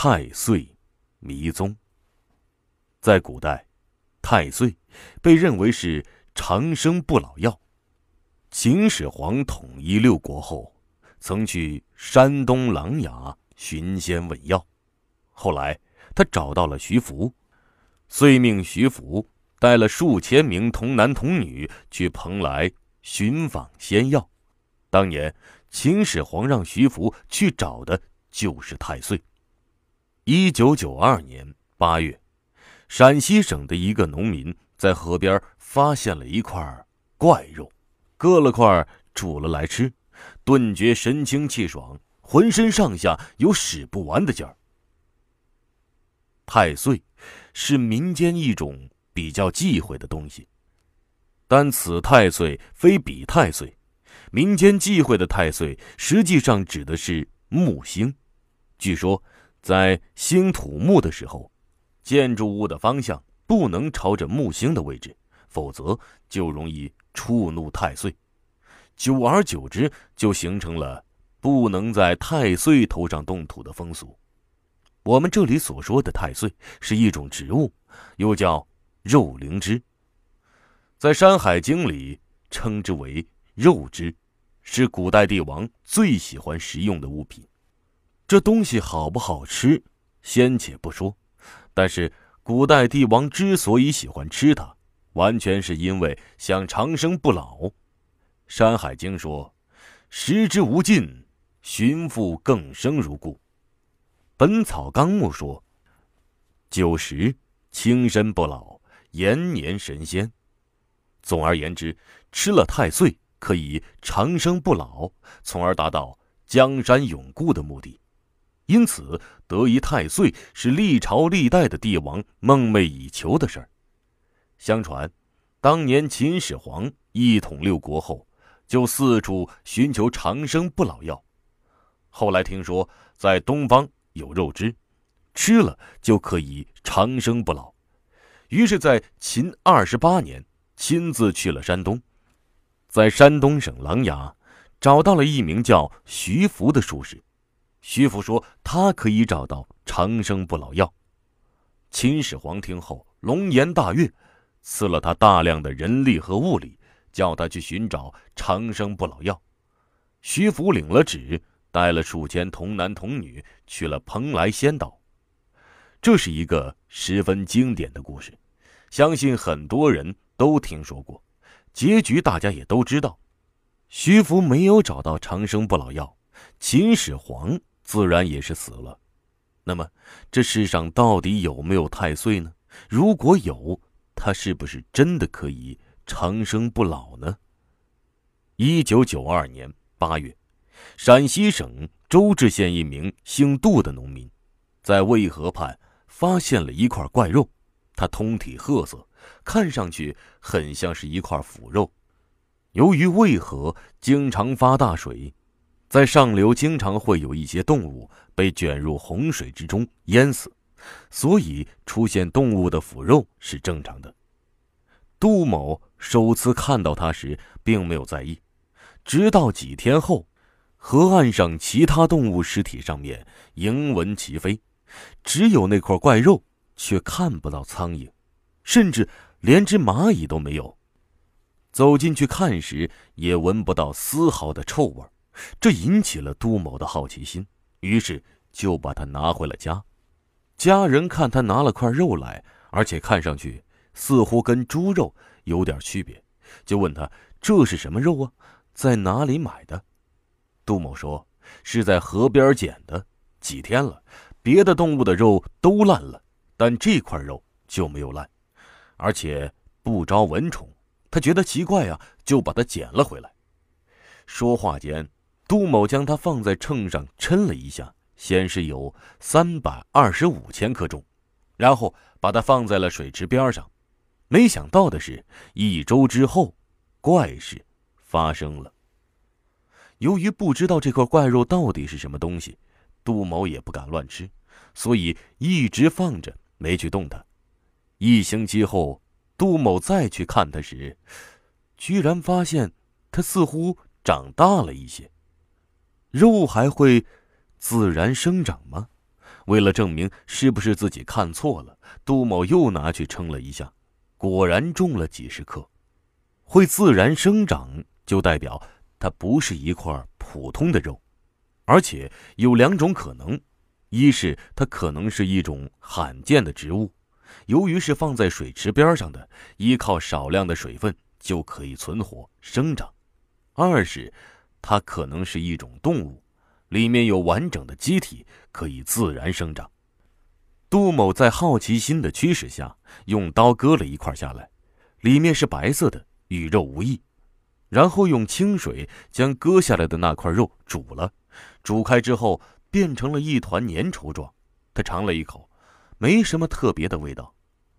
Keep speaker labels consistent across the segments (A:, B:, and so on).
A: 太岁迷踪。在古代，太岁被认为是长生不老药。秦始皇统一六国后，曾去山东琅琊寻仙问药，后来他找到了徐福，遂命徐福带了数千名童男童女去蓬莱寻访仙药。当年，秦始皇让徐福去找的就是太岁。一九九二年八月，陕西省的一个农民在河边发现了一块怪肉，割了块煮了来吃，顿觉神清气爽，浑身上下有使不完的劲儿。太岁是民间一种比较忌讳的东西，但此太岁非彼太岁。民间忌讳的太岁，实际上指的是木星。据说，在兴土木的时候，建筑物的方向不能朝着木星的位置，否则就容易触怒太岁。久而久之，就形成了不能在太岁头上动土的风俗。我们这里所说的太岁是一种植物，又叫肉灵芝，在《山海经》里称之为。肉芝，是古代帝王最喜欢食用的物品。这东西好不好吃，先且不说，但是古代帝王之所以喜欢吃它，完全是因为想长生不老。《山海经》说：“食之无尽，寻复更生如故。”《本草纲目》说：“久食轻身不老，延年神仙。”总而言之，吃了太岁。可以长生不老，从而达到江山永固的目的。因此，得一太岁是历朝历代的帝王梦寐以求的事儿。相传，当年秦始皇一统六国后，就四处寻求长生不老药。后来听说在东方有肉汁，吃了就可以长生不老，于是，在秦二十八年，亲自去了山东。在山东省琅琊，找到了一名叫徐福的术士。徐福说，他可以找到长生不老药。秦始皇听后龙颜大悦，赐了他大量的人力和物力，叫他去寻找长生不老药。徐福领了旨，带了数千童男童女去了蓬莱仙岛。这是一个十分经典的故事，相信很多人都听说过。结局大家也都知道，徐福没有找到长生不老药，秦始皇自然也是死了。那么，这世上到底有没有太岁呢？如果有，他是不是真的可以长生不老呢？一九九二年八月，陕西省周至县一名姓杜的农民，在渭河畔发现了一块怪肉，它通体褐色。看上去很像是一块腐肉。由于渭河经常发大水，在上流经常会有一些动物被卷入洪水之中淹死，所以出现动物的腐肉是正常的。杜某首次看到它时，并没有在意，直到几天后，河岸上其他动物尸体上面蝇蚊齐飞，只有那块怪肉却看不到苍蝇。甚至连只蚂蚁都没有。走进去看时，也闻不到丝毫的臭味这引起了杜某的好奇心，于是就把它拿回了家。家人看他拿了块肉来，而且看上去似乎跟猪肉有点区别，就问他这是什么肉啊，在哪里买的？杜某说是在河边捡的，几天了，别的动物的肉都烂了，但这块肉就没有烂。而且不招蚊虫，他觉得奇怪呀，就把它捡了回来。说话间，杜某将它放在秤上称了一下，显示有三百二十五千克重，然后把它放在了水池边上。没想到的是，一周之后，怪事发生了。由于不知道这块怪肉到底是什么东西，杜某也不敢乱吃，所以一直放着，没去动它。一星期后，杜某再去看它时，居然发现它似乎长大了一些。肉还会自然生长吗？为了证明是不是自己看错了，杜某又拿去称了一下，果然重了几十克。会自然生长，就代表它不是一块普通的肉，而且有两种可能：一是它可能是一种罕见的植物，由于是放在水池边上的，依靠少量的水分就可以存活生长；二是它可能是一种动物。里面有完整的机体，可以自然生长。杜某在好奇心的驱使下，用刀割了一块下来，里面是白色的，与肉无异。然后用清水将割下来的那块肉煮了，煮开之后变成了一团粘稠状。他尝了一口，没什么特别的味道，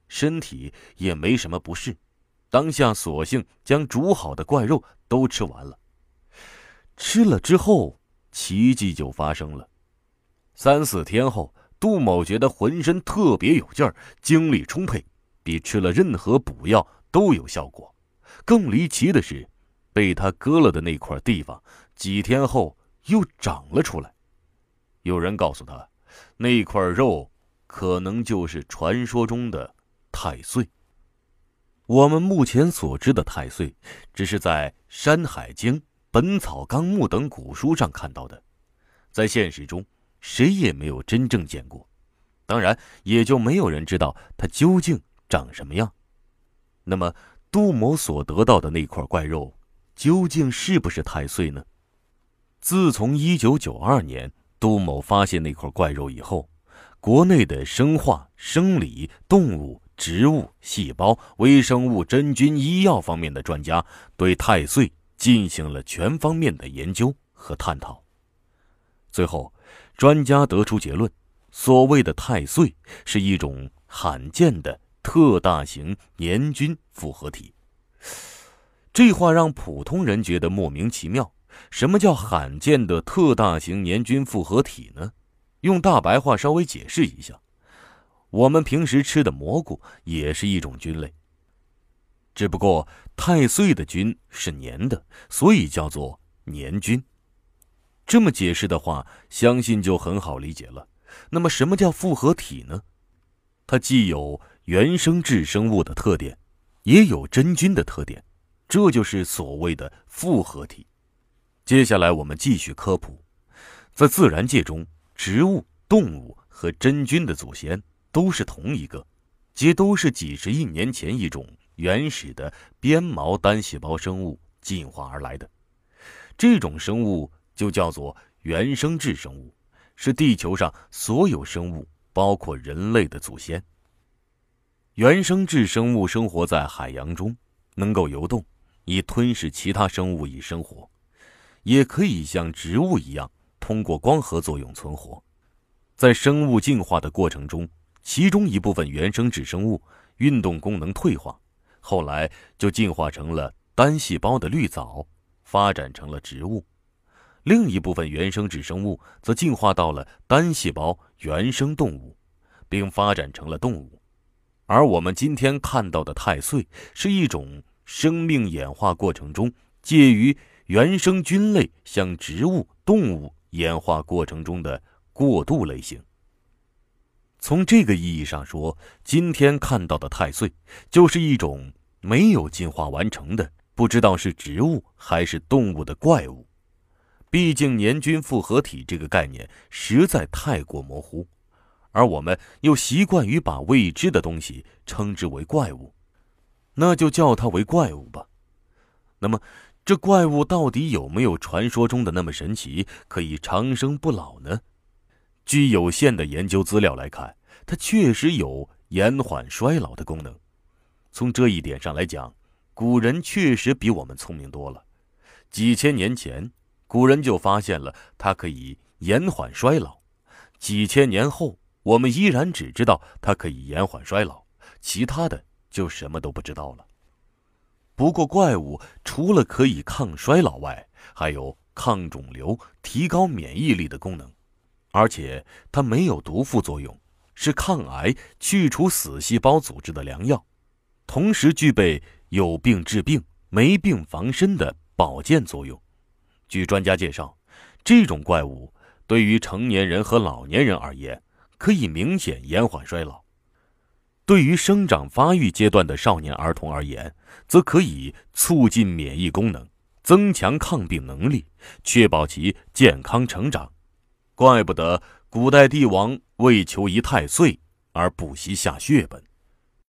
A: 身体也没什么不适。当下索性将煮好的怪肉都吃完了。吃了之后。奇迹就发生了。三四天后，杜某觉得浑身特别有劲儿，精力充沛，比吃了任何补药都有效果。更离奇的是，被他割了的那块地方，几天后又长了出来。有人告诉他，那块肉可能就是传说中的太岁。我们目前所知的太岁，只是在《山海经》。《本草纲目》等古书上看到的，在现实中谁也没有真正见过，当然也就没有人知道它究竟长什么样。那么，杜某所得到的那块怪肉，究竟是不是太岁呢？自从1992年杜某发现那块怪肉以后，国内的生化、生理、动物、植物、细胞、微生物、真菌、医药方面的专家对太岁。进行了全方面的研究和探讨，最后，专家得出结论：所谓的太岁是一种罕见的特大型年菌复合体。这话让普通人觉得莫名其妙。什么叫罕见的特大型年菌复合体呢？用大白话稍微解释一下：我们平时吃的蘑菇也是一种菌类。只不过太岁的菌是粘的，所以叫做粘菌。这么解释的话，相信就很好理解了。那么，什么叫复合体呢？它既有原生质生物的特点，也有真菌的特点，这就是所谓的复合体。接下来我们继续科普，在自然界中，植物、动物和真菌的祖先都是同一个，皆都是几十亿年前一种。原始的鞭毛单细胞生物进化而来的，这种生物就叫做原生质生物，是地球上所有生物，包括人类的祖先。原生质生物生活在海洋中，能够游动，以吞噬其他生物以生活，也可以像植物一样通过光合作用存活。在生物进化的过程中，其中一部分原生质生物运动功能退化。后来就进化成了单细胞的绿藻，发展成了植物；另一部分原生质生物则进化到了单细胞原生动物，并发展成了动物。而我们今天看到的太岁，是一种生命演化过程中介于原生菌类向植物、动物演化过程中的过渡类型。从这个意义上说，今天看到的太岁，就是一种。没有进化完成的，不知道是植物还是动物的怪物。毕竟年菌复合体这个概念实在太过模糊，而我们又习惯于把未知的东西称之为怪物，那就叫它为怪物吧。那么，这怪物到底有没有传说中的那么神奇，可以长生不老呢？据有限的研究资料来看，它确实有延缓衰老的功能。从这一点上来讲，古人确实比我们聪明多了。几千年前，古人就发现了它可以延缓衰老；几千年后，我们依然只知道它可以延缓衰老，其他的就什么都不知道了。不过，怪物除了可以抗衰老外，还有抗肿瘤、提高免疫力的功能，而且它没有毒副作用是抗癌去除死细胞组织的良药同时具备有病治病没病防身的保健作用。据专家介绍这种怪物对于成年人和老年人而言可以明显延缓衰老。对于生长发育阶段的少年儿童而言则可以促进免疫功能增强抗病能力确保其健康成长。怪不得古代帝王为求一太岁而不惜下血本。